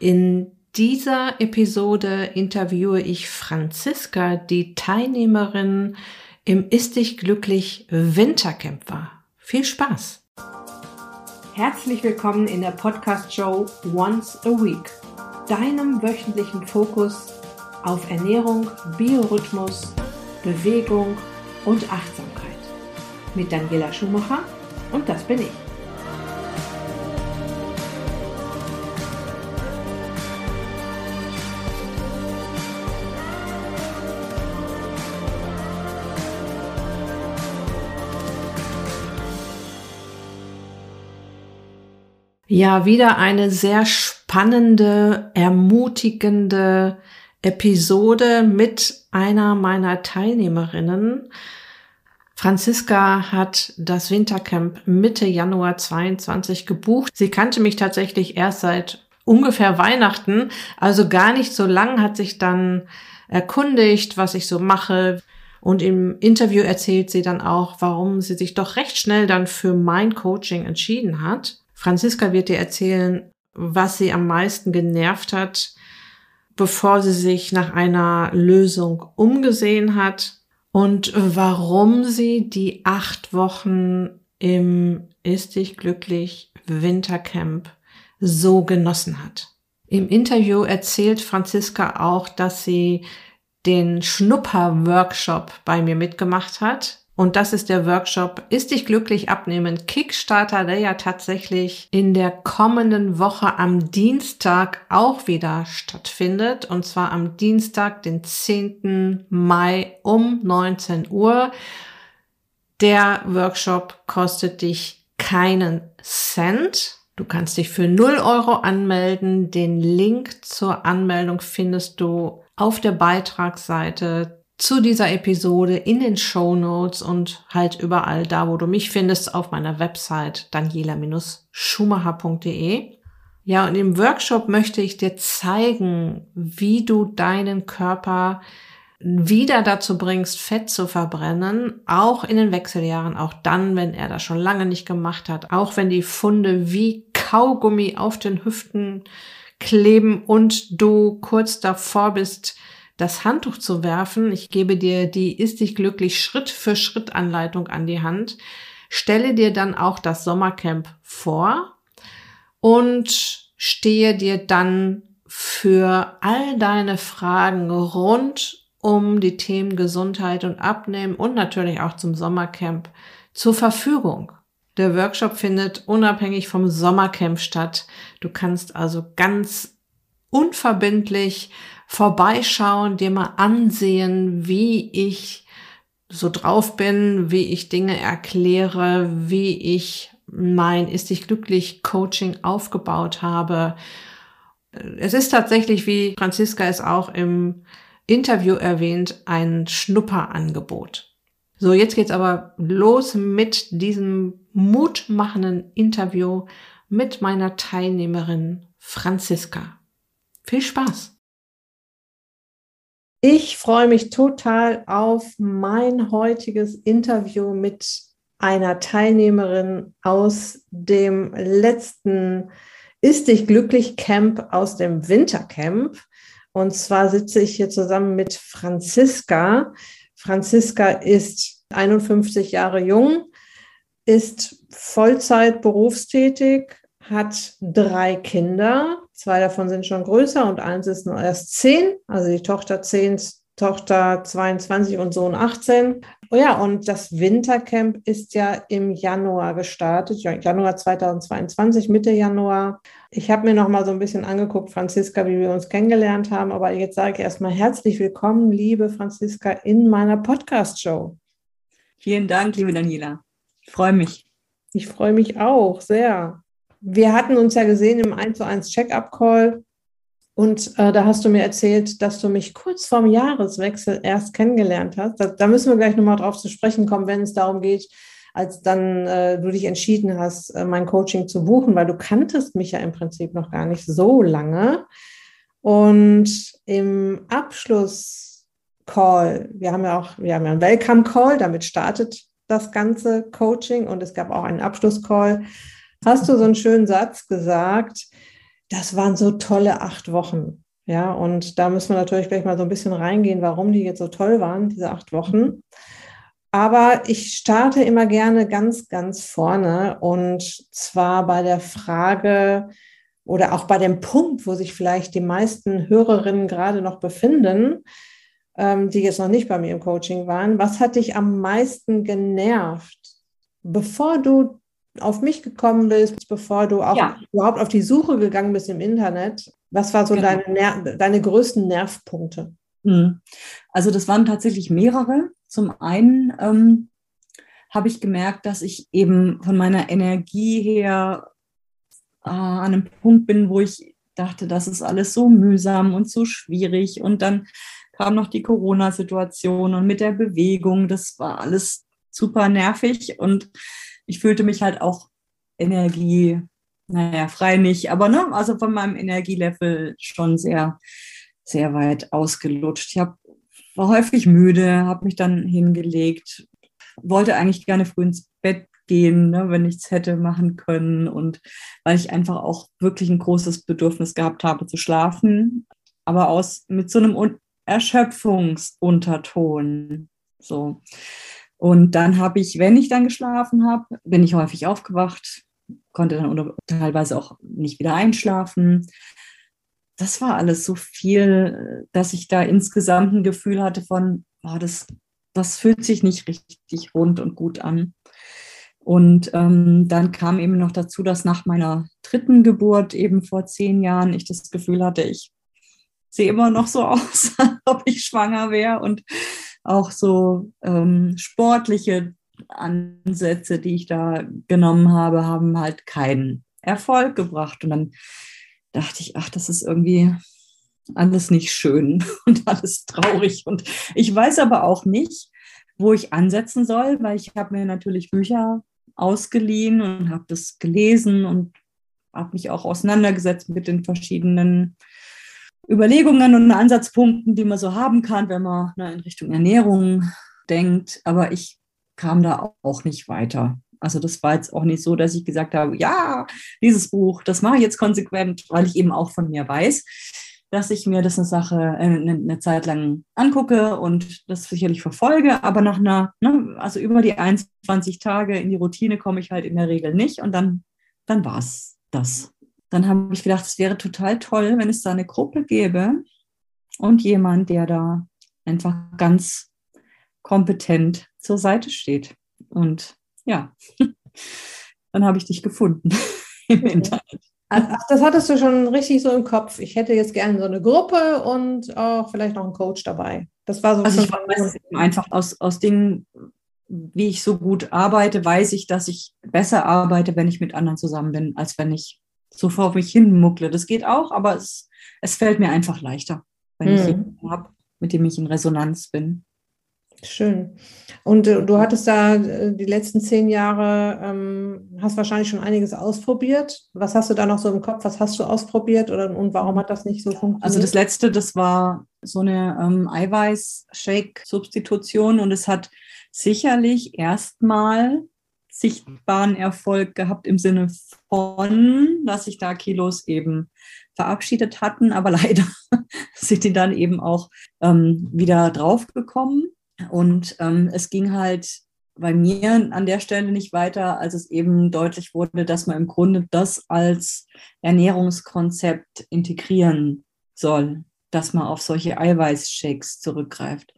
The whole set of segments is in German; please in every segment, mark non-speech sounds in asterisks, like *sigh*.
In dieser Episode interviewe ich Franziska, die Teilnehmerin im Ist dich glücklich Wintercamp war. Viel Spaß! Herzlich willkommen in der Podcast-Show Once a Week, deinem wöchentlichen Fokus auf Ernährung, Biorhythmus, Bewegung und Achtsamkeit. Mit Daniela Schumacher und das bin ich. Ja, wieder eine sehr spannende, ermutigende Episode mit einer meiner Teilnehmerinnen. Franziska hat das Wintercamp Mitte Januar 22 gebucht. Sie kannte mich tatsächlich erst seit ungefähr Weihnachten, also gar nicht so lang, hat sich dann erkundigt, was ich so mache. Und im Interview erzählt sie dann auch, warum sie sich doch recht schnell dann für mein Coaching entschieden hat. Franziska wird dir erzählen, was sie am meisten genervt hat, bevor sie sich nach einer Lösung umgesehen hat und warum sie die acht Wochen im Ist dich glücklich Wintercamp so genossen hat. Im Interview erzählt Franziska auch, dass sie den Schnupper-Workshop bei mir mitgemacht hat und das ist der Workshop Ist dich glücklich abnehmen Kickstarter, der ja tatsächlich in der kommenden Woche am Dienstag auch wieder stattfindet. Und zwar am Dienstag, den 10. Mai um 19 Uhr. Der Workshop kostet dich keinen Cent. Du kannst dich für 0 Euro anmelden. Den Link zur Anmeldung findest du auf der Beitragsseite zu dieser Episode in den Show Notes und halt überall da, wo du mich findest, auf meiner Website daniela-schumacher.de. Ja, und im Workshop möchte ich dir zeigen, wie du deinen Körper wieder dazu bringst, Fett zu verbrennen, auch in den Wechseljahren, auch dann, wenn er das schon lange nicht gemacht hat, auch wenn die Funde wie Kaugummi auf den Hüften kleben und du kurz davor bist, das Handtuch zu werfen. Ich gebe dir die Ist dich glücklich Schritt für Schritt Anleitung an die Hand. Stelle dir dann auch das Sommercamp vor und stehe dir dann für all deine Fragen rund um die Themen Gesundheit und Abnehmen und natürlich auch zum Sommercamp zur Verfügung. Der Workshop findet unabhängig vom Sommercamp statt. Du kannst also ganz unverbindlich vorbeischauen, dir mal ansehen, wie ich so drauf bin, wie ich Dinge erkläre, wie ich mein Ist dich glücklich Coaching aufgebaut habe. Es ist tatsächlich, wie Franziska es auch im Interview erwähnt, ein Schnupperangebot. So, jetzt geht's aber los mit diesem mutmachenden Interview mit meiner Teilnehmerin Franziska. Viel Spaß! Ich freue mich total auf mein heutiges Interview mit einer Teilnehmerin aus dem letzten Ist dich glücklich Camp aus dem Wintercamp. Und zwar sitze ich hier zusammen mit Franziska. Franziska ist 51 Jahre jung, ist Vollzeit berufstätig, hat drei Kinder. Zwei davon sind schon größer und eins ist nur erst zehn. Also die Tochter zehn, Tochter 22 und Sohn 18. Oh ja, und das Wintercamp ist ja im Januar gestartet, Januar 2022, Mitte Januar. Ich habe mir noch mal so ein bisschen angeguckt, Franziska, wie wir uns kennengelernt haben. Aber jetzt sage ich erstmal herzlich willkommen, liebe Franziska, in meiner Podcast-Show. Vielen Dank, liebe Daniela. Ich freue mich. Ich freue mich auch sehr wir hatten uns ja gesehen im 1 zu 1 Check-up-Call und äh, da hast du mir erzählt, dass du mich kurz vorm Jahreswechsel erst kennengelernt hast. Da, da müssen wir gleich nochmal drauf zu sprechen kommen, wenn es darum geht, als dann äh, du dich entschieden hast, äh, mein Coaching zu buchen, weil du kanntest mich ja im Prinzip noch gar nicht so lange. Und im Abschluss-Call, wir haben ja auch, wir haben ja einen Welcome-Call, damit startet das ganze Coaching und es gab auch einen Abschluss-Call hast du so einen schönen Satz gesagt, das waren so tolle acht Wochen. Ja, und da müssen wir natürlich gleich mal so ein bisschen reingehen, warum die jetzt so toll waren, diese acht Wochen. Aber ich starte immer gerne ganz, ganz vorne und zwar bei der Frage oder auch bei dem Punkt, wo sich vielleicht die meisten Hörerinnen gerade noch befinden, ähm, die jetzt noch nicht bei mir im Coaching waren. Was hat dich am meisten genervt, bevor du auf mich gekommen bist, bevor du auch ja. überhaupt auf die Suche gegangen bist im Internet? Was war so genau. deine, deine größten Nervpunkte? Hm. Also das waren tatsächlich mehrere. Zum einen ähm, habe ich gemerkt, dass ich eben von meiner Energie her äh, an einem Punkt bin, wo ich dachte, das ist alles so mühsam und so schwierig. Und dann kam noch die Corona-Situation und mit der Bewegung, das war alles super nervig und ich fühlte mich halt auch Energie, naja, frei nicht, aber ne, also von meinem Energielevel schon sehr, sehr weit ausgelutscht. Ich hab, war häufig müde, habe mich dann hingelegt, wollte eigentlich gerne früh ins Bett gehen, ne, wenn ich es hätte machen können und weil ich einfach auch wirklich ein großes Bedürfnis gehabt habe zu schlafen, aber aus mit so einem Erschöpfungsunterton. So. Und dann habe ich, wenn ich dann geschlafen habe, bin ich häufig aufgewacht, konnte dann teilweise auch nicht wieder einschlafen. Das war alles so viel, dass ich da insgesamt ein Gefühl hatte von, oh, das, das fühlt sich nicht richtig rund und gut an. Und ähm, dann kam eben noch dazu, dass nach meiner dritten Geburt, eben vor zehn Jahren, ich das Gefühl hatte, ich sehe immer noch so aus, *laughs* als ob ich schwanger wäre und auch so ähm, sportliche Ansätze, die ich da genommen habe, haben halt keinen Erfolg gebracht. Und dann dachte ich, ach, das ist irgendwie alles nicht schön *laughs* und alles traurig. Und ich weiß aber auch nicht, wo ich ansetzen soll, weil ich habe mir natürlich Bücher ausgeliehen und habe das gelesen und habe mich auch auseinandergesetzt mit den verschiedenen Überlegungen und Ansatzpunkten, die man so haben kann, wenn man ne, in Richtung Ernährung denkt. Aber ich kam da auch nicht weiter. Also das war jetzt auch nicht so, dass ich gesagt habe, ja, dieses Buch, das mache ich jetzt konsequent, weil ich eben auch von mir weiß, dass ich mir das eine Sache äh, eine, eine Zeit lang angucke und das sicherlich verfolge, aber nach einer, ne, also über die 21 Tage in die Routine komme ich halt in der Regel nicht und dann, dann war es das dann habe ich gedacht, es wäre total toll, wenn es da eine Gruppe gäbe und jemand, der da einfach ganz kompetent zur Seite steht. Und ja, *laughs* dann habe ich dich gefunden *laughs* im Internet. Ach, das hattest du schon richtig so im Kopf. Ich hätte jetzt gerne so eine Gruppe und auch vielleicht noch einen Coach dabei. Das war so. Also ich weiß einfach aus, aus Dingen, wie ich so gut arbeite, weiß ich, dass ich besser arbeite, wenn ich mit anderen zusammen bin, als wenn ich so vor mich hin muckle. Das geht auch, aber es, es fällt mir einfach leichter, wenn mhm. ich jemanden habe, mit dem ich in Resonanz bin. Schön. Und äh, du hattest da äh, die letzten zehn Jahre, ähm, hast wahrscheinlich schon einiges ausprobiert. Was hast du da noch so im Kopf? Was hast du ausprobiert oder und warum hat das nicht so funktioniert? Also das letzte, das war so eine ähm, Eiweiß-Shake-Substitution und es hat sicherlich erstmal sichtbaren Erfolg gehabt im Sinne von, dass sich da Kilos eben verabschiedet hatten, aber *laughs* leider sind die dann eben auch ähm, wieder draufgekommen. Und ähm, es ging halt bei mir an der Stelle nicht weiter, als es eben deutlich wurde, dass man im Grunde das als Ernährungskonzept integrieren soll, dass man auf solche Eiweißshakes zurückgreift.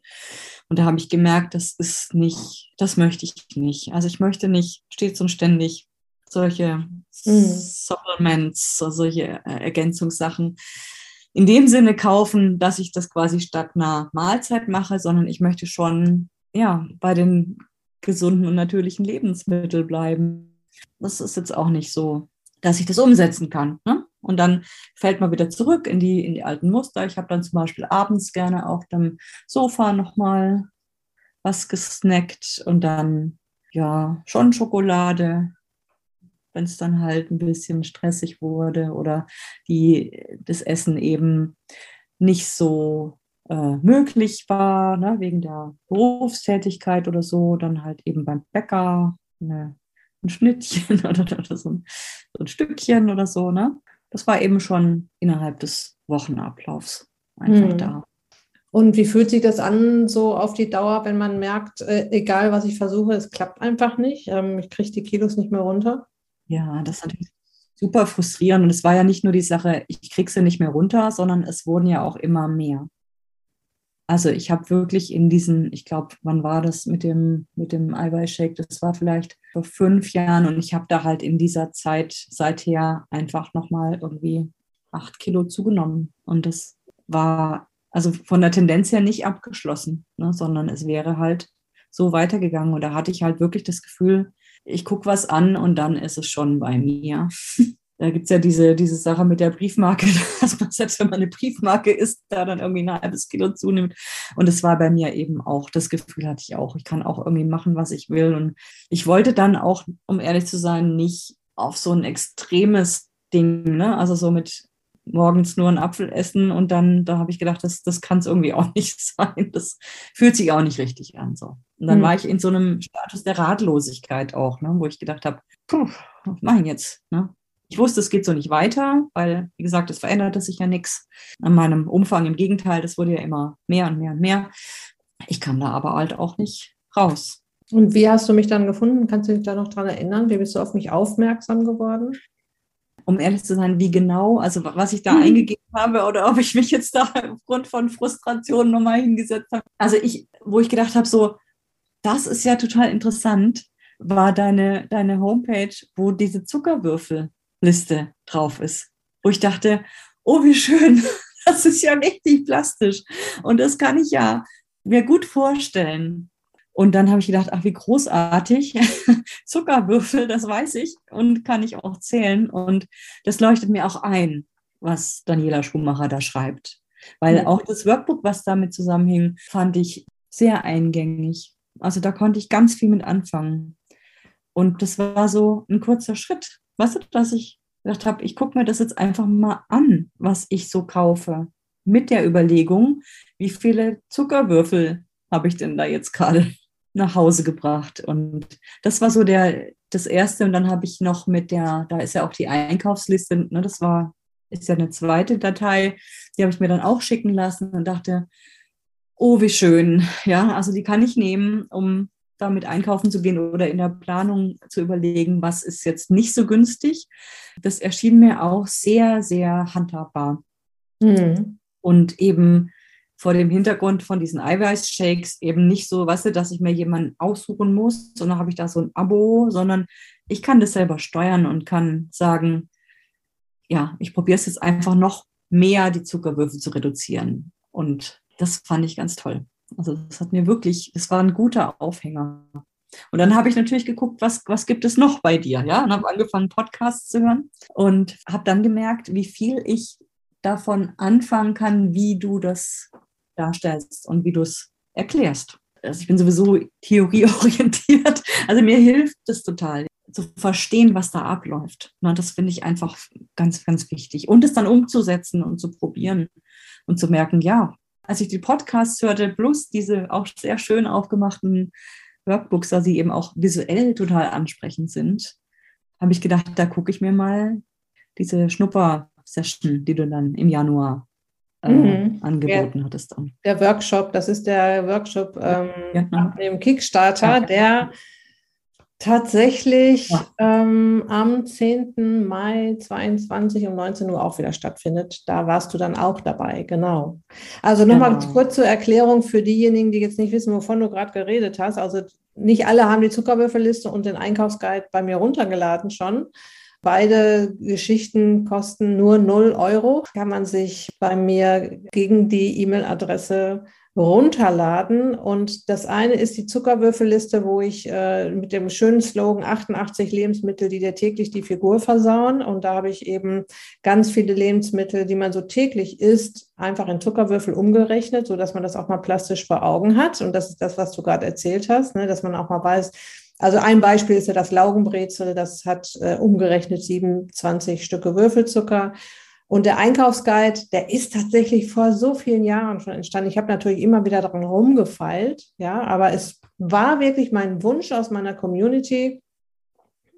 Und da habe ich gemerkt, das ist nicht, das möchte ich nicht. Also ich möchte nicht stets und ständig solche mhm. Supplements, solche äh, Ergänzungssachen in dem Sinne kaufen, dass ich das quasi statt einer Mahlzeit mache, sondern ich möchte schon ja bei den gesunden und natürlichen Lebensmitteln bleiben. Das ist jetzt auch nicht so, dass ich das umsetzen kann. Ne? Und dann fällt man wieder zurück in die, in die alten Muster. Ich habe dann zum Beispiel abends gerne auf dem Sofa nochmal was gesnackt und dann ja schon Schokolade, wenn es dann halt ein bisschen stressig wurde oder die, das Essen eben nicht so äh, möglich war, ne, wegen der Berufstätigkeit oder so, dann halt eben beim Bäcker eine, ein Schnittchen *laughs* oder, oder so, ein, so, ein, Stückchen oder so, ne? Das war eben schon innerhalb des Wochenablaufs einfach Mhm. da. Und wie fühlt sich das an, so auf die Dauer, wenn man merkt, äh, egal was ich versuche, es klappt einfach nicht, ähm, ich kriege die Kilos nicht mehr runter? Ja, das ist natürlich super frustrierend. Und es war ja nicht nur die Sache, ich krieg sie nicht mehr runter, sondern es wurden ja auch immer mehr. Also ich habe wirklich in diesen, ich glaube, wann war das mit dem, mit dem Eiweißshake? Das war vielleicht vor fünf Jahren und ich habe da halt in dieser Zeit seither einfach nochmal irgendwie acht Kilo zugenommen. Und das war also von der Tendenz her nicht abgeschlossen, ne, sondern es wäre halt so weitergegangen. Und da hatte ich halt wirklich das Gefühl, ich gucke was an und dann ist es schon bei mir. *laughs* Da gibt es ja diese, diese Sache mit der Briefmarke, *laughs* dass man selbst wenn man eine Briefmarke isst, da dann irgendwie ein halbes Kilo zunimmt. Und es war bei mir eben auch, das Gefühl hatte ich auch, ich kann auch irgendwie machen, was ich will. Und ich wollte dann auch, um ehrlich zu sein, nicht auf so ein extremes Ding, ne? also so mit morgens nur einen Apfel essen und dann, da habe ich gedacht, das, das kann es irgendwie *laughs* auch nicht sein. Das fühlt sich auch nicht richtig an. So. Und dann Hm. war ich in so einem Status der Ratlosigkeit auch, ne, wo ich gedacht habe, puh, was mache ich jetzt? Ne? Ich wusste, es geht so nicht weiter, weil, wie gesagt, es veränderte sich ja nichts an meinem Umfang. Im Gegenteil, das wurde ja immer mehr und mehr und mehr. Ich kam da aber halt auch nicht raus. Und wie hast du mich dann gefunden? Kannst du dich da noch dran erinnern? Wie bist du auf mich aufmerksam geworden? um ehrlich zu sein, wie genau, also was ich da Mhm. eingegeben habe oder ob ich mich jetzt da aufgrund von Frustration nochmal hingesetzt habe. Also ich, wo ich gedacht habe, so, das ist ja total interessant, war deine, deine Homepage, wo diese Zuckerwürfelliste drauf ist. Wo ich dachte, oh, wie schön, *laughs* das ist ja richtig plastisch. Und das kann ich ja mir gut vorstellen. Und dann habe ich gedacht, ach, wie großartig. *laughs* Zuckerwürfel, das weiß ich und kann ich auch zählen. Und das leuchtet mir auch ein, was Daniela Schumacher da schreibt. Weil auch das Workbook, was damit zusammenhing, fand ich sehr eingängig. Also da konnte ich ganz viel mit anfangen. Und das war so ein kurzer Schritt. Weißt du, dass ich gedacht habe, ich gucke mir das jetzt einfach mal an, was ich so kaufe. Mit der Überlegung, wie viele Zuckerwürfel habe ich denn da jetzt gerade *laughs* nach Hause gebracht. Und das war so der, das erste. Und dann habe ich noch mit der, da ist ja auch die Einkaufsliste, ne, das war, ist ja eine zweite Datei, die habe ich mir dann auch schicken lassen und dachte, oh, wie schön. Ja, also die kann ich nehmen, um damit einkaufen zu gehen oder in der Planung zu überlegen, was ist jetzt nicht so günstig. Das erschien mir auch sehr, sehr handhabbar. Mhm. Und eben vor dem Hintergrund von diesen Eiweißshakes eben nicht so, weißt du, dass ich mir jemanden aussuchen muss, sondern habe ich da so ein Abo, sondern ich kann das selber steuern und kann sagen, ja, ich probiere es jetzt einfach noch mehr, die Zuckerwürfel zu reduzieren. Und das fand ich ganz toll. Also das hat mir wirklich, das war ein guter Aufhänger. Und dann habe ich natürlich geguckt, was, was gibt es noch bei dir, ja, und habe angefangen, Podcasts zu hören und habe dann gemerkt, wie viel ich davon anfangen kann, wie du das darstellst und wie du es erklärst. Also ich bin sowieso theorieorientiert. *laughs* Also mir hilft es total, zu verstehen, was da abläuft. Na, das finde ich einfach ganz, ganz wichtig. Und es dann umzusetzen und zu probieren und zu merken, ja, als ich die Podcasts hörte, plus diese auch sehr schön aufgemachten Workbooks, da sie eben auch visuell total ansprechend sind, habe ich gedacht, da gucke ich mir mal diese Schnupper-Session, die du dann im Januar äh, Mhm. angeboten hattest dann. Der Workshop, das ist der Workshop ähm, Ja, ab dem Kickstarter, Ja. der tatsächlich Ja. ähm, am 10. Mai 22 um 19 Uhr auch wieder stattfindet. Da warst du dann auch dabei, genau. Also nochmal Genau. kurz zur Erklärung für diejenigen, die jetzt nicht wissen, wovon du gerade geredet hast. Also nicht alle haben die Zuckerwürfelliste und den Einkaufsguide bei mir runtergeladen schon. Beide Geschichten kosten nur 0 Euro. Kann man sich bei mir gegen die E-Mail-Adresse runterladen. Und das eine ist die Zuckerwürfelliste, wo ich äh, mit dem schönen Slogan 88 Lebensmittel, die dir täglich die Figur versauen. Und da habe ich eben ganz viele Lebensmittel, die man so täglich isst, einfach in Zuckerwürfel umgerechnet, sodass man das auch mal plastisch vor Augen hat. Und das ist das, was du gerade erzählt hast, ne? dass man auch mal weiß, also ein Beispiel ist ja das Laugenbrezel, das hat äh, umgerechnet 27 Stücke Würfelzucker. Und der Einkaufsguide, der ist tatsächlich vor so vielen Jahren schon entstanden. Ich habe natürlich immer wieder daran rumgefeilt, ja, aber es war wirklich mein Wunsch aus meiner Community,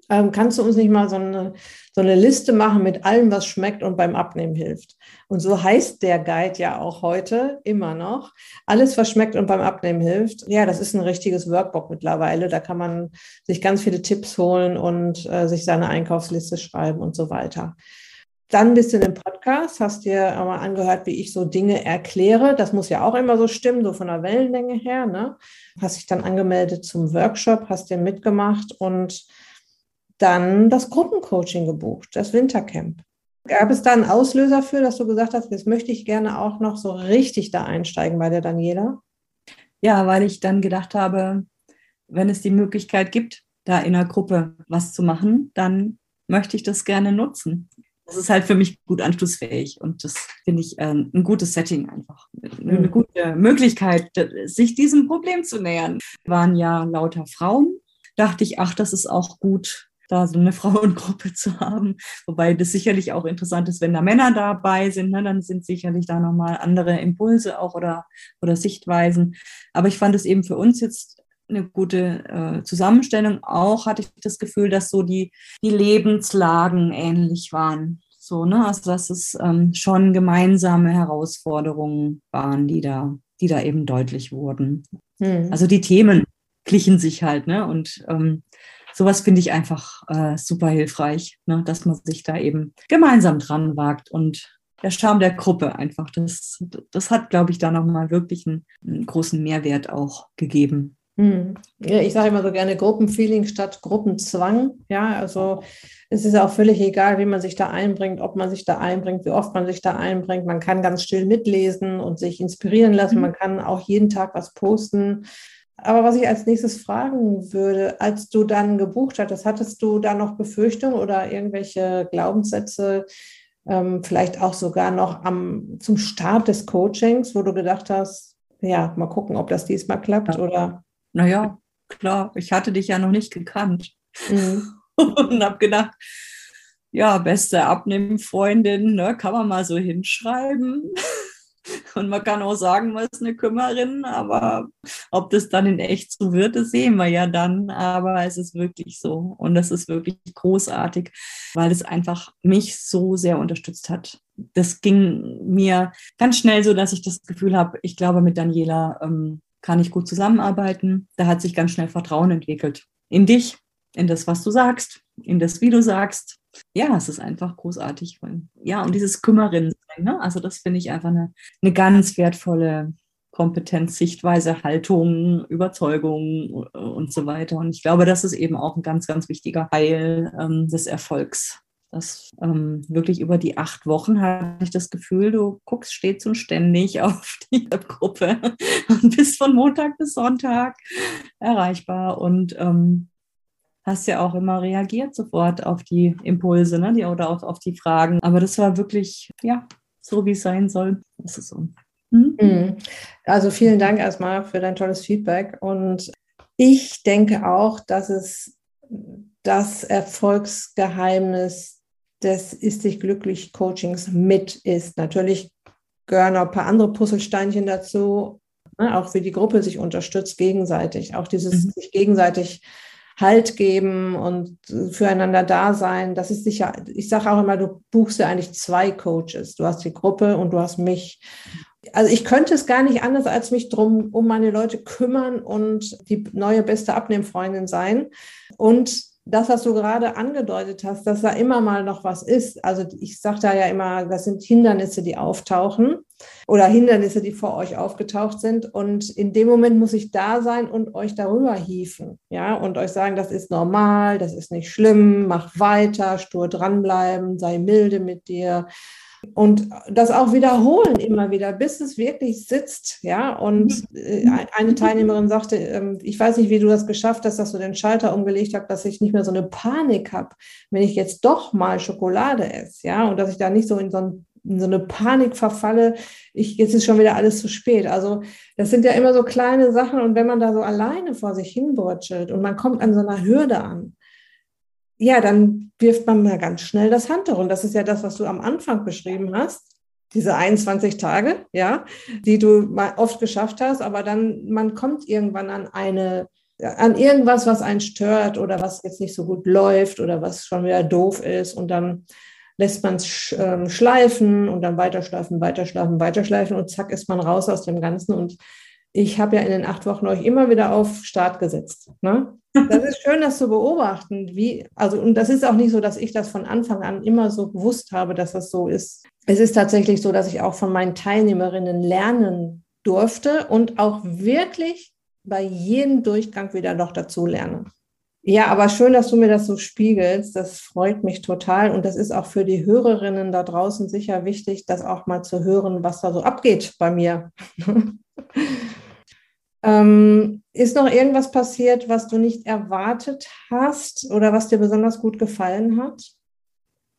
Ähm, kannst du uns nicht mal so eine, so eine Liste machen mit allem, was schmeckt und beim Abnehmen hilft? Und so heißt der Guide ja auch heute immer noch. Alles, was schmeckt und beim Abnehmen hilft. Ja, das ist ein richtiges Workbook mittlerweile. Da kann man sich ganz viele Tipps holen und äh, sich seine Einkaufsliste schreiben und so weiter. Dann bist du in dem Podcast, hast dir aber angehört, wie ich so Dinge erkläre. Das muss ja auch immer so stimmen, so von der Wellenlänge her. Ne? Hast dich dann angemeldet zum Workshop, hast den mitgemacht und dann das Gruppencoaching gebucht, das Wintercamp. Gab es da einen Auslöser für, dass du gesagt hast, jetzt möchte ich gerne auch noch so richtig da einsteigen bei der Daniela? Ja, weil ich dann gedacht habe, wenn es die Möglichkeit gibt, da in einer Gruppe was zu machen, dann möchte ich das gerne nutzen. Das ist halt für mich gut anschlussfähig und das finde ich äh, ein gutes Setting einfach. Eine mhm. gute Möglichkeit, sich diesem Problem zu nähern. Waren ja lauter Frauen. Dachte ich, ach, das ist auch gut, da so eine *laughs* Frauengruppe zu haben. Wobei das sicherlich auch interessant ist, wenn da Männer dabei sind, ne, dann sind sicherlich da nochmal andere Impulse auch oder, oder Sichtweisen. Aber ich fand es eben für uns jetzt eine gute äh, Zusammenstellung. Auch hatte ich das Gefühl, dass so die, die Lebenslagen ähnlich waren. So, ne? Also dass es ähm, schon gemeinsame Herausforderungen waren, die da, die da eben deutlich wurden. Hm. Also die Themen glichen sich halt, ne? Und ähm, sowas finde ich einfach äh, super hilfreich, ne? dass man sich da eben gemeinsam dran wagt und der Charme der Gruppe einfach. Das, das hat, glaube ich, da nochmal wirklich einen, einen, großen Mehrwert auch gegeben. Hm. Ja, ich sage immer so gerne Gruppenfeeling statt Gruppenzwang. Ja, also es ist auch völlig egal, wie man sich da einbringt, ob man sich da einbringt, wie oft man sich da einbringt. Man kann ganz still mitlesen und sich inspirieren lassen. Mhm. Man kann auch jeden Tag was posten. Aber was ich als nächstes fragen würde, als du dann gebucht hattest, hattest du da noch Befürchtungen oder irgendwelche Glaubenssätze, ähm, vielleicht auch sogar noch am, zum Start des Coachings, wo du gedacht hast, ja, mal gucken, ob das diesmal klappt oder? Naja, klar, ich hatte dich ja noch nicht gekannt mhm. *laughs* und habe gedacht, ja, beste Abnehmfreundin, ne, kann man mal so hinschreiben. *laughs* Und man kann auch sagen, man ist eine Kümmerin, aber ob das dann in echt so wird, das sehen wir ja dann. Aber es ist wirklich so. Und das ist wirklich großartig, weil es einfach mich so sehr unterstützt hat. Das ging mir ganz schnell so, dass ich das Gefühl habe, ich glaube, mit Daniela ähm, kann ich gut zusammenarbeiten. Da hat sich ganz schnell Vertrauen entwickelt. In dich, in das, was du sagst, in das, wie du sagst, ja, es ist einfach großartig. Ja, und dieses Kümmerinnen ne? also das finde ich einfach eine, eine ganz wertvolle Kompetenz, Sichtweise, Haltung, Überzeugung äh, und so weiter. Und ich glaube, das ist eben auch ein ganz, ganz wichtiger Teil ähm, des Erfolgs. Das ähm, wirklich über die acht Wochen hatte ich das Gefühl, du guckst stets und ständig *laughs* auf die Gruppe und bist von Montag bis Sonntag erreichbar. Und ähm, hast ja auch immer reagiert sofort auf die Impulse ne? die, oder auch auf die Fragen. Aber das war wirklich, ja, so wie es sein soll. Das ist so. Hm? Mhm. Also vielen Dank erstmal für dein tolles Feedback. Und ich denke auch, dass es das Erfolgsgeheimnis des Ist dich glücklich Coachings mit ist. Natürlich gehören noch ein paar andere Puzzlesteinchen dazu, ne? auch wie die Gruppe sich unterstützt gegenseitig, auch dieses mhm. sich gegenseitig Halt geben und füreinander da sein. Das ist sicher, ich sage auch immer, du buchst ja eigentlich zwei Coaches. Du hast die Gruppe und du hast mich. Also ich könnte es gar nicht anders, als mich drum um meine Leute kümmern und die neue beste Abnehmfreundin sein. Und das, was du gerade angedeutet hast, dass da immer mal noch was ist. Also ich sage da ja immer, das sind Hindernisse, die auftauchen oder Hindernisse, die vor euch aufgetaucht sind. Und in dem Moment muss ich da sein und euch darüber hieven, ja, und euch sagen, das ist normal, das ist nicht schlimm, mach weiter, stur dranbleiben, sei milde mit dir. Und das auch wiederholen immer wieder, bis es wirklich sitzt. Ja, und äh, eine Teilnehmerin sagte, ähm, ich weiß nicht, wie du das geschafft hast, dass du den Schalter umgelegt hast, dass ich nicht mehr so eine Panik habe, wenn ich jetzt doch mal Schokolade esse. Ja, und dass ich da nicht so in so ein in so eine Panik verfalle, ich, jetzt ist schon wieder alles zu spät. Also das sind ja immer so kleine Sachen und wenn man da so alleine vor sich hinwurzelt und man kommt an so einer Hürde an, ja, dann wirft man mal ganz schnell das Handtuch. Und das ist ja das, was du am Anfang beschrieben hast. Diese 21 Tage, ja, die du oft geschafft hast, aber dann, man kommt irgendwann an eine an irgendwas, was einen stört oder was jetzt nicht so gut läuft oder was schon wieder doof ist und dann lässt man es ähm, schleifen und dann weiterschleifen, weiterschleifen, weiterschleifen und zack ist man raus aus dem Ganzen. Und ich habe ja in den acht Wochen euch immer wieder auf Start gesetzt. Ne? Das ist schön, das zu beobachten. Wie, also, und das ist auch nicht so, dass ich das von Anfang an immer so gewusst habe, dass das so ist. Es ist tatsächlich so, dass ich auch von meinen Teilnehmerinnen lernen durfte und auch wirklich bei jedem Durchgang wieder noch dazu lerne. Ja, aber schön, dass du mir das so spiegelst. Das freut mich total. Und das ist auch für die Hörerinnen da draußen sicher wichtig, das auch mal zu hören, was da so abgeht bei mir. *laughs* ähm, ist noch irgendwas passiert, was du nicht erwartet hast oder was dir besonders gut gefallen hat?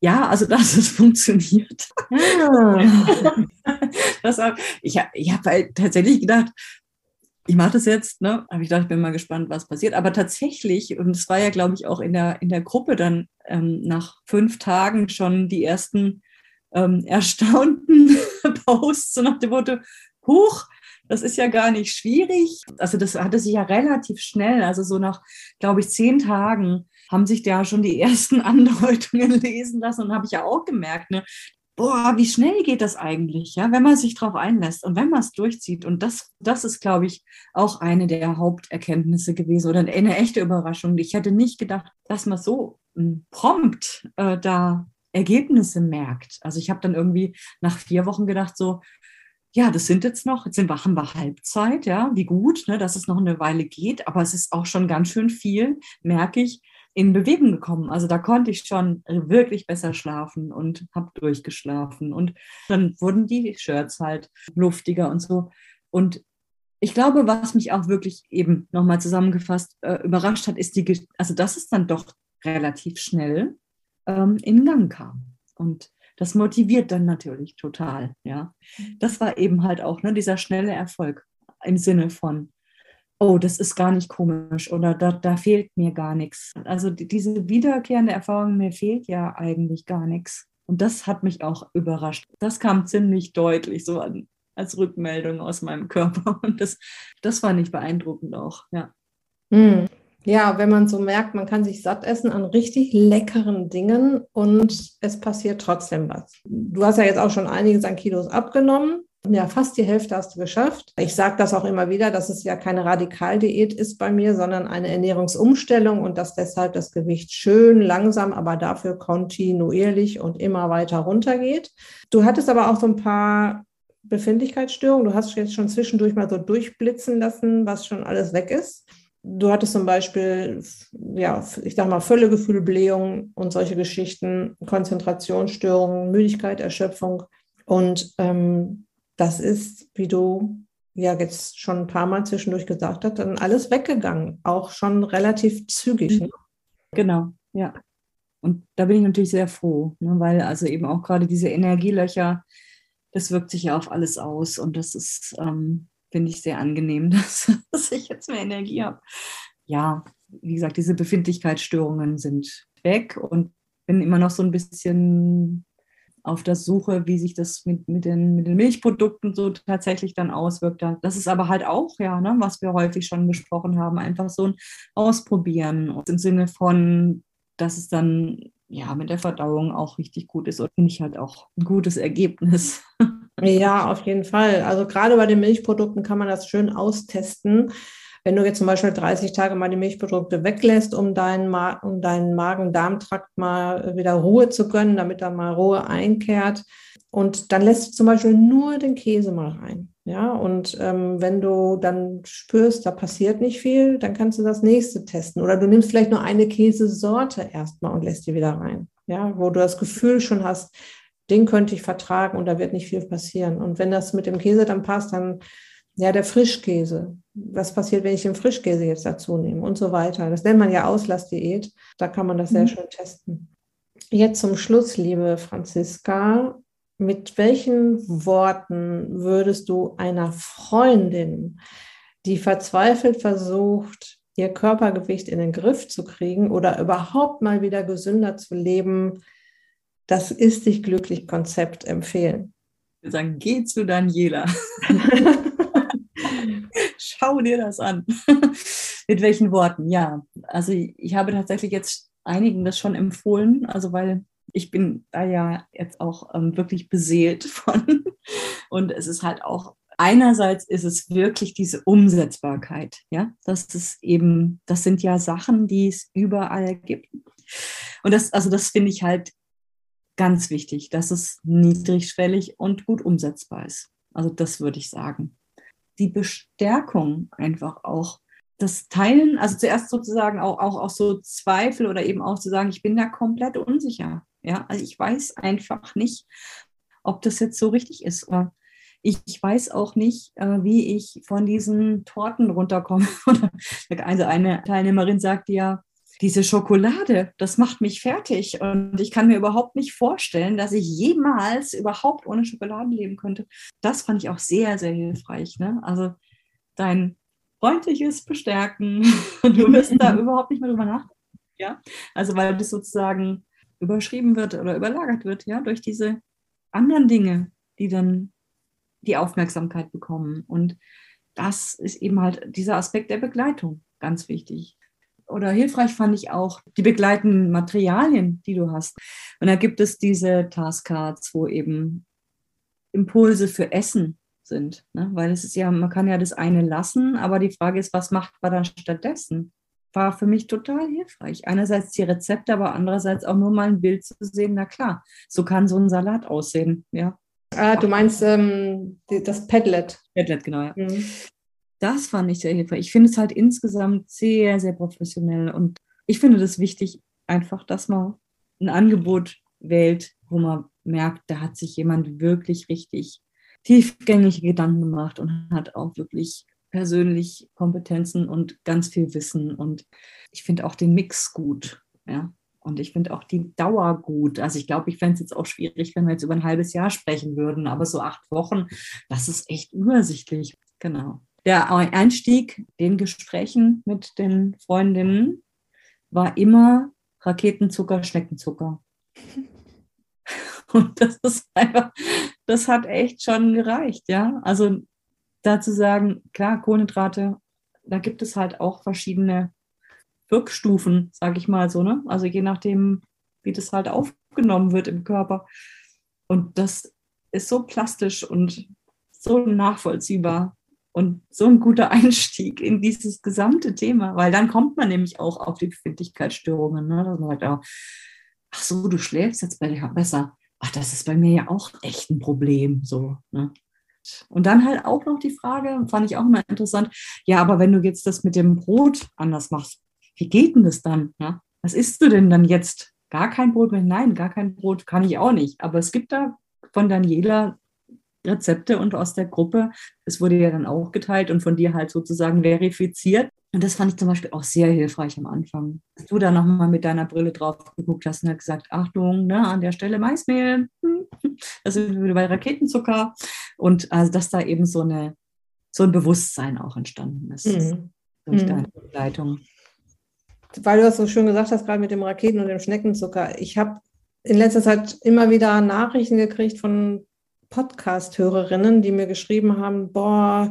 Ja, also dass es funktioniert. Ah. *laughs* das, ich ich habe halt tatsächlich gedacht, ich mache das jetzt, ne? Aber ich dachte, ich bin mal gespannt, was passiert. Aber tatsächlich, und es war ja, glaube ich, auch in der, in der Gruppe dann ähm, nach fünf Tagen schon die ersten ähm, erstaunten *laughs* Posts, so nach dem Motto, Huch, das ist ja gar nicht schwierig. Also das hatte sich ja relativ schnell, also so nach, glaube ich, zehn Tagen haben sich da schon die *laughs* ersten Andeutungen lesen lassen und habe ich ja auch gemerkt, ne, boah, wie schnell geht das eigentlich, ja, wenn man sich darauf einlässt und wenn man es durchzieht. Und das, das ist, glaube ich, auch eine der Haupterkenntnisse gewesen oder eine echte Überraschung. Ich hätte nicht gedacht, dass man so hm, prompt äh, da Ergebnisse merkt. Also ich habe dann irgendwie nach vier Wochen gedacht, so, ja, das sind jetzt noch, jetzt sind wir, haben wir Halbzeit, ja, wie gut, ne, dass es noch eine Weile geht, aber es ist auch schon ganz schön viel, merke ich, in Bewegung gekommen. Also da konnte ich schon wirklich besser schlafen und habe durchgeschlafen. Und dann wurden die Shirts halt luftiger und so. Und ich glaube, was mich auch wirklich eben nochmal zusammengefasst äh, überrascht hat, ist die, also dass es dann doch relativ schnell ähm, in Gang kam. Und das motiviert dann natürlich total, ja. Das war eben halt auch ne, dieser schnelle Erfolg im Sinne von, oh, das ist gar nicht komisch oder da, da fehlt mir gar nichts. Also die, diese wiederkehrende Erfahrung, mir fehlt ja eigentlich gar nichts. Und das hat mich auch überrascht. Das kam ziemlich deutlich so an, als Rückmeldung aus meinem Körper. *laughs* Und das, das fand ich beeindruckend auch, ja. Hm. Ja, wenn man so merkt, man kann sich satt essen an richtig leckeren Dingen und es passiert trotzdem was. Du hast ja jetzt auch schon einiges an Kilos abgenommen. Ja, fast die Hälfte hast du geschafft. Ich sage das auch immer wieder, dass es ja keine Radikaldiät ist bei mir, sondern eine Ernährungsumstellung und dass deshalb das Gewicht schön langsam, aber dafür kontinuierlich und immer weiter runtergeht. Du hattest aber auch so ein paar Befindlichkeitsstörungen. Du hast jetzt schon zwischendurch mal so durchblitzen lassen, was schon alles weg ist. Du hattest zum Beispiel, ja, ich sag mal, Völlegefühl, Blähung und solche Geschichten, Konzentrationsstörungen, Müdigkeit, Erschöpfung. Und ähm, das ist, wie du ja jetzt schon ein paar Mal zwischendurch gesagt hast, dann alles weggegangen, auch schon relativ zügig. Ne? Genau, ja. Und da bin ich natürlich sehr froh, ne, weil also eben auch gerade diese Energielöcher, das wirkt sich ja auf alles aus und das ist, ähm, finde ich, sehr angenehm, *laughs* dass, dass ich jetzt mehr Energie habe. Ja, wie gesagt, diese Befindlichkeitsstörungen sind weg und bin immer noch so ein bisschen auf der Suche, wie sich das mit, mit, den, mit den Milchprodukten so tatsächlich dann auswirkt. Das ist aber halt auch, ja, ne, was wir häufig schon besprochen haben, einfach so ein Ausprobieren im Sinne von, dass es dann ja mit der Verdauung auch richtig gut ist und finde ich halt auch ein gutes Ergebnis. *laughs* Ja, auf jeden Fall. Also gerade bei den Milchprodukten kann man das schön austesten. Wenn du jetzt zum Beispiel 30 Tage mal die Milchprodukte weglässt, um deinen, Ma um deinen Magen-Darm-Trakt mal wieder Ruhe zu gönnen, damit da mal Ruhe einkehrt. Und dann lässt du zum Beispiel nur den Käse mal rein. Ja, und ähm, wenn du dann spürst, da passiert nicht viel, dann kannst du das nächste testen. Oder du nimmst vielleicht nur eine Käsesorte erstmal und lässt die wieder rein. Ja, wo du das Gefühl schon hast, den könnte ich vertragen und da wird nicht viel passieren. Und wenn das mit dem Käse dann passt, dann ja, der Frischkäse. Was passiert, wenn ich den Frischkäse jetzt dazu nehme und so weiter. Das nennt man ja Auslassdiät. Da kann man das sehr mhm. schön testen. Jetzt zum Schluss, liebe Franziska. Mit welchen Worten würdest du einer Freundin, die verzweifelt versucht, ihr Körpergewicht in den Griff zu kriegen oder überhaupt mal wieder gesünder zu leben, das ist dich glücklich Konzept empfehlen? Wir sagen, geh zu Daniela. *laughs* Schau dir das an. *laughs* mit welchen Worten? Ja, also ich, habe tatsächlich jetzt einigen das schon empfohlen, also weil ich bin da ja jetzt auch ähm, wirklich beseelt *laughs* von. Und es ist halt auch, einerseits ist es wirklich diese Umsetzbarkeit. Ja, das ist eben, das sind ja Sachen, die es überall gibt. Und das, also das finde ich halt ganz wichtig, dass es niedrigschwellig und gut umsetzbar ist. Also das würde ich sagen. Die Bestärkung einfach auch das Teilen, also zuerst sozusagen auch, auch, auch so Zweifel oder eben auch zu sagen, ich bin da komplett unsicher. Ja, also ich weiß einfach nicht, ob das jetzt so richtig ist. Oder ich, ich weiß auch nicht, äh, wie ich von diesen Torten runterkomme. *laughs* also eine Teilnehmerin sagte ja, diese Schokolade, das macht mich fertig. Und ich kann mir überhaupt nicht vorstellen, dass ich jemals überhaupt ohne Schokolade leben könnte. Das fand ich auch sehr, sehr hilfreich. Ne? Also dein freundliches Bestärken. *laughs* Du wirst da *laughs* überhaupt nicht mehr drüber nachdenken. Ja? Also weil das sozusagen überschrieben wird oder überlagert wird, ja, durch diese anderen Dinge, die dann die Aufmerksamkeit bekommen. Und das ist eben halt dieser Aspekt der Begleitung ganz wichtig. Oder hilfreich fand ich auch die begleitenden Materialien, die du hast. Und da gibt es diese Taskcards, wo eben Impulse für Essen sind. Ne? Weil es ist ja, man kann ja das eine lassen, aber die Frage ist, was macht man dann stattdessen? War für mich total hilfreich. Einerseits die Rezepte, aber andererseits auch nur mal ein Bild zu sehen. Na klar, so kann so ein Salat aussehen. Ja. Ah, du meinst ähm, das Padlet. Padlet, genau, ja. Mhm. Das fand ich sehr hilfreich. Ich finde es halt insgesamt sehr, sehr professionell und ich finde das wichtig, einfach, dass man ein Angebot wählt, wo man merkt, da hat sich jemand wirklich richtig tiefgängige Gedanken gemacht und hat auch wirklich persönlich Kompetenzen und ganz viel Wissen. Und ich finde auch den Mix gut. Ja. Und ich finde auch die Dauer gut. Also ich glaube, ich fände es jetzt auch schwierig, wenn wir jetzt über ein halbes Jahr sprechen würden. Aber so acht Wochen, das ist echt übersichtlich. Genau. Der Einstieg den Gesprächen mit den Freundinnen war immer Raketenzucker, Schneckenzucker. *laughs* Und das ist einfach, das hat echt schon gereicht, ja. Also dazu sagen, klar, Kohlenhydrate, da gibt es halt auch verschiedene Wirkstufen, sage ich mal so, ne? Also je nachdem, wie das halt aufgenommen wird im Körper. Und das ist so plastisch und so nachvollziehbar und so ein guter *laughs* Einstieg in dieses gesamte Thema, weil dann kommt man nämlich auch auf die Befindlichkeitsstörungen. Ne? Dass man sagt, oh, ach so, du schläfst jetzt besser ach, das ist bei mir ja auch echt ein Problem. So, ne? Und dann halt auch noch die Frage, fand ich auch immer interessant, ja, aber wenn du jetzt das mit dem Brot anders machst, wie geht denn das dann? Ja? Was isst du denn dann jetzt? Gar kein Brot mehr? Nein, gar kein Brot kann ich auch nicht. Aber es gibt da von Daniela Rezepte und aus der Gruppe, es wurde ja dann auch geteilt und von dir halt sozusagen verifiziert, und das fand ich zum Beispiel auch sehr hilfreich am Anfang. Dass du da nochmal mit deiner Brille drauf geguckt hast und hast gesagt, Achtung, ne, an der Stelle Maismehl, das sind wir bei Raketenzucker. Und also, dass da eben so, eine, so ein Bewusstsein auch entstanden ist mhm. durch mhm. deine Begleitung. Weil du das so schön gesagt hast, gerade mit dem Raketen- und dem Schneckenzucker. Ich habe in letzter Zeit immer wieder Nachrichten gekriegt von Podcast-Hörerinnen, die mir geschrieben haben, boah,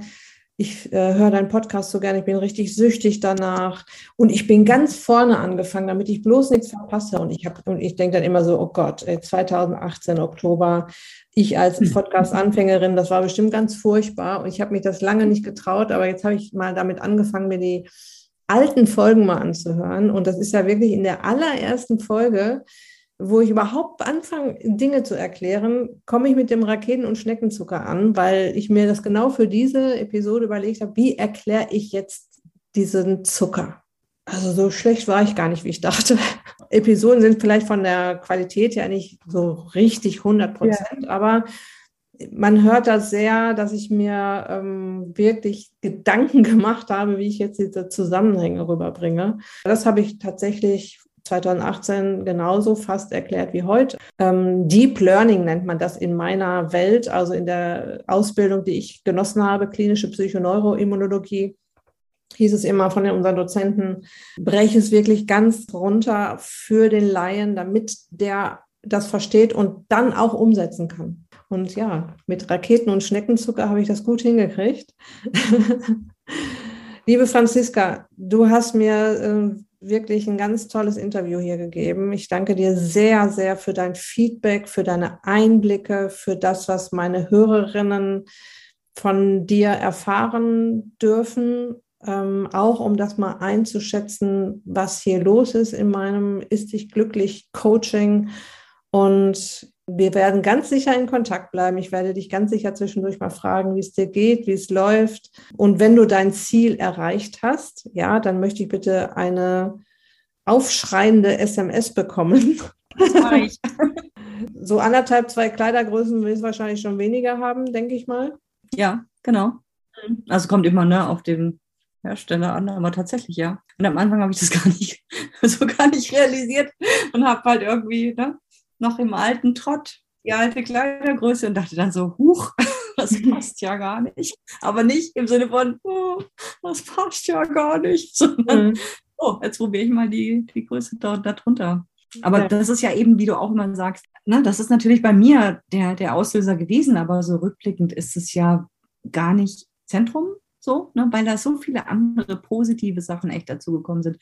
ich äh, höre deinen Podcast so gerne, ich bin richtig süchtig danach und ich bin ganz vorne angefangen, damit ich bloß nichts verpasse. Und ich habe und ich denke dann immer so, oh Gott, 2018 Oktober, ich als hm. Podcast-Anfängerin, das war bestimmt ganz furchtbar und ich habe mich das lange nicht getraut, aber jetzt habe ich mal damit angefangen, mir die alten Folgen mal anzuhören. Und das ist ja wirklich in der allerersten Folge wo ich überhaupt anfange, Dinge zu erklären, komme ich mit dem Raketen- und Schneckenzucker an, weil ich mir das genau für diese Episode überlegt habe, wie erkläre ich jetzt diesen Zucker? Also so schlecht war ich gar nicht, wie ich dachte. *laughs* Episoden sind vielleicht von der Qualität ja nicht so richtig 100 Prozent, ja. aber man hört das sehr, dass ich mir ähm, wirklich Gedanken *laughs* gemacht habe, wie ich jetzt diese Zusammenhänge rüberbringe. Das habe ich tatsächlich 2018 genauso fast erklärt wie heute. Ähm, Deep Learning nennt man das in meiner Welt, also in der Ausbildung, die ich genossen habe, klinische Psychoneuroimmunologie hieß es immer von unseren Dozenten, breche es wirklich ganz runter für den Laien, damit der das versteht und dann auch umsetzen kann. Und ja, mit Raketen und Schneckenzucker habe ich das gut hingekriegt. *laughs* Liebe Franziska, du hast mir äh, wirklich ein ganz tolles Interview hier gegeben. Ich danke dir sehr, sehr für dein Feedback, für deine Einblicke, für das, was meine Hörerinnen von dir erfahren dürfen, ähm, auch um das mal einzuschätzen, was hier los ist in meinem Ist dich glücklich Coaching. Und wir werden ganz sicher in Kontakt bleiben. Ich werde dich ganz sicher zwischendurch mal fragen, wie es dir geht, wie es läuft. Und wenn du dein Ziel erreicht hast, ja, dann möchte ich bitte eine aufschreiende SMS bekommen. *laughs* so anderthalb, zwei Kleidergrößen will es wahrscheinlich schon weniger haben, denke ich mal. Ja, genau. Also kommt immer ne, auf den Hersteller an, aber tatsächlich ja. Und am Anfang habe ich das *laughs* gar nicht so gar nicht realisiert und habe halt irgendwie ne, noch im alten Trott die alte Kleidergröße und dachte dann so, huch, *laughs* das passt ja gar nicht. Aber nicht im Sinne von, oh, das passt ja gar nicht, *laughs* sondern, mhm. oh, jetzt probiere ich mal die, die Größe da, darunter. Aber ja. das ist ja eben, wie du auch immer sagst, ne, das ist natürlich bei mir der, der Auslöser gewesen, aber so rückblickend ist es ja gar nicht Zentrum so, ne, weil da so viele andere positive Sachen echt dazugekommen sind.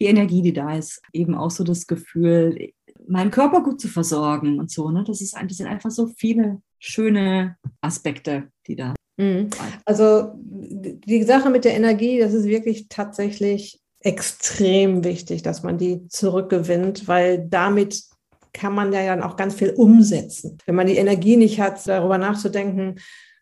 Die Energie, die da ist, eben auch so das Gefühl, meinen Körper gut zu versorgen und so. Ne? Das, ist, das sind einfach so viele schöne Aspekte, die da. Mhm. Also die Sache mit der Energie, das ist wirklich tatsächlich extrem wichtig, dass man die zurückgewinnt, weil damit kann man ja dann auch ganz viel umsetzen. Wenn man die Energie nicht hat, darüber nachzudenken,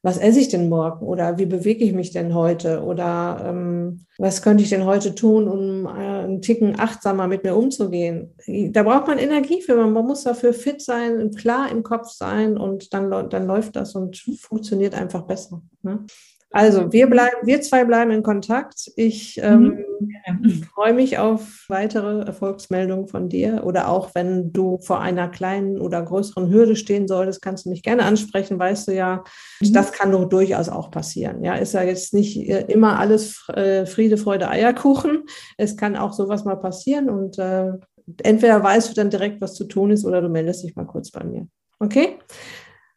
was esse ich denn morgen oder wie bewege ich mich denn heute oder ähm, was könnte ich denn heute tun, um äh, einen Ticken achtsamer mit mir umzugehen. Da braucht man Energie für, man muss dafür fit sein, klar im Kopf sein und dann, dann läuft das und funktioniert einfach besser. Ne? Also wir bleiben, wir zwei bleiben in Kontakt. Ich ähm, mhm. *laughs* freue mich auf weitere Erfolgsmeldungen von dir oder auch wenn du vor einer kleinen oder größeren Hürde stehen solltest, kannst du mich gerne ansprechen. Weißt du ja, mhm. das kann doch durchaus auch passieren. Ja, ist ja jetzt nicht äh, immer alles äh, Friede, Freude, Eierkuchen. Es kann auch sowas mal passieren und äh, entweder weißt du dann direkt, was zu tun ist oder du meldest dich mal kurz bei mir. Okay?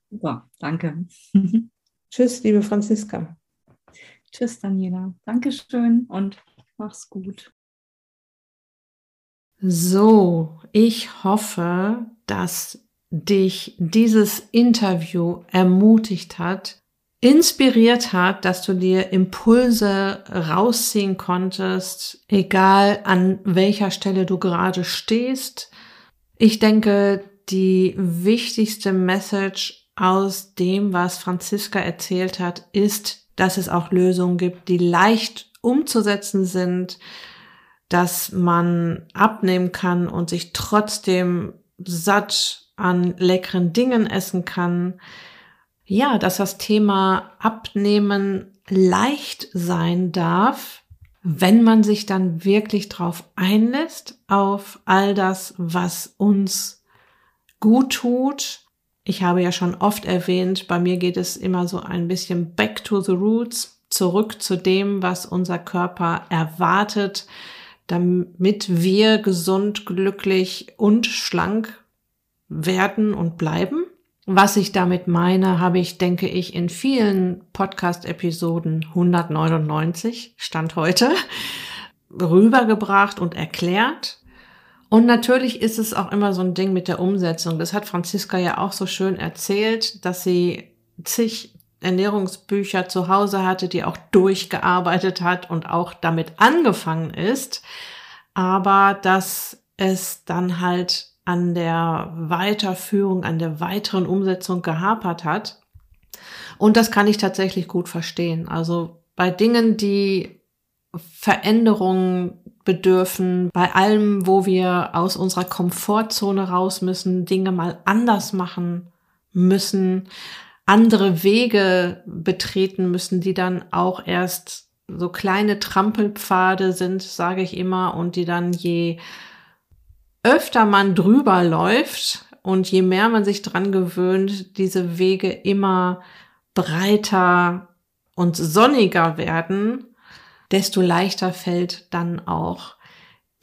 Super, danke. *laughs* Tschüss, liebe Franziska. Tschüss, Daniela. Dankeschön und mach's gut. So, ich hoffe, dass dich dieses Interview ermutigt hat, inspiriert hat, dass du dir Impulse rausziehen konntest, egal an welcher Stelle du gerade stehst. Ich denke, die wichtigste Message aus dem, was Franziska erzählt hat, ist, dass es auch Lösungen gibt, die leicht umzusetzen sind, dass man abnehmen kann und sich trotzdem satt an leckeren Dingen essen kann. Ja, dass das Thema Abnehmen leicht sein darf, wenn man sich dann wirklich drauf einlässt, auf all das, was uns gut tut, ich habe ja schon oft erwähnt, bei mir geht es immer so ein bisschen back to the roots, zurück zu dem, was unser Körper erwartet, damit wir gesund, glücklich und schlank werden und bleiben. Was ich damit meine, habe ich, denke ich, in vielen Podcast-Episoden 199, Stand heute, *laughs* rübergebracht und erklärt. Und natürlich ist es auch immer so ein Ding mit der Umsetzung. Das hat Franziska ja auch so schön erzählt, dass sie zig Ernährungsbücher zu Hause hatte, die auch durchgearbeitet hat und auch damit angefangen ist, aber dass es dann halt an der Weiterführung, an der weiteren Umsetzung gehapert hat. Und das kann ich tatsächlich gut verstehen. Also bei Dingen, die Veränderungen bedürfen, bei allem, wo wir aus unserer Komfortzone raus müssen, Dinge mal anders machen müssen, andere Wege betreten müssen, die dann auch erst so kleine Trampelpfade sind, sage ich immer, und die dann je öfter man drüber läuft und je mehr man sich dran gewöhnt, diese Wege immer breiter und sonniger werden, desto leichter fällt dann auch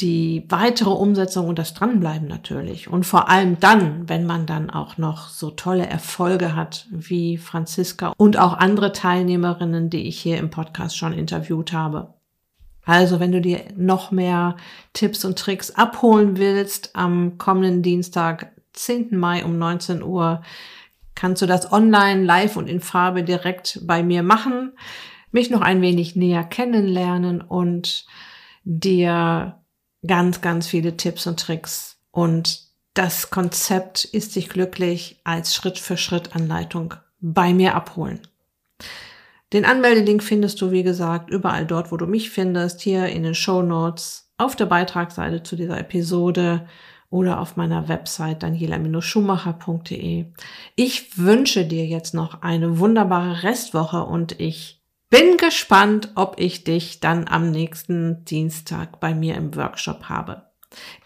die weitere Umsetzung und das Dranbleiben natürlich. Und vor allem dann, wenn man dann auch noch so tolle Erfolge hat wie Franziska und auch andere Teilnehmerinnen, die ich hier im Podcast schon interviewt habe. Also, wenn du dir noch mehr Tipps und Tricks abholen willst, am kommenden Dienstag, 10. Mai um 19 Uhr, kannst du das online, live und in Farbe direkt bei mir machen, mich noch ein wenig näher kennenlernen und dir ganz, ganz viele Tipps und Tricks und das Konzept ist dich glücklich als Schritt für Schritt Anleitung bei mir abholen. Den Anmeldelink findest du, wie gesagt, überall dort, wo du mich findest, hier in den Show Notes, auf der Beitragsseite zu dieser Episode oder auf meiner Website daniela-schumacher.de. Ich wünsche dir jetzt noch eine wunderbare Restwoche und ich bin gespannt, ob ich dich dann am nächsten Dienstag bei mir im Workshop habe.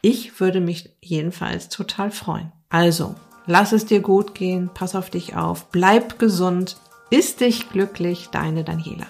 Ich würde mich jedenfalls total freuen. Also, lass es dir gut gehen, pass auf dich auf, bleib gesund, ist dich glücklich, deine Daniela.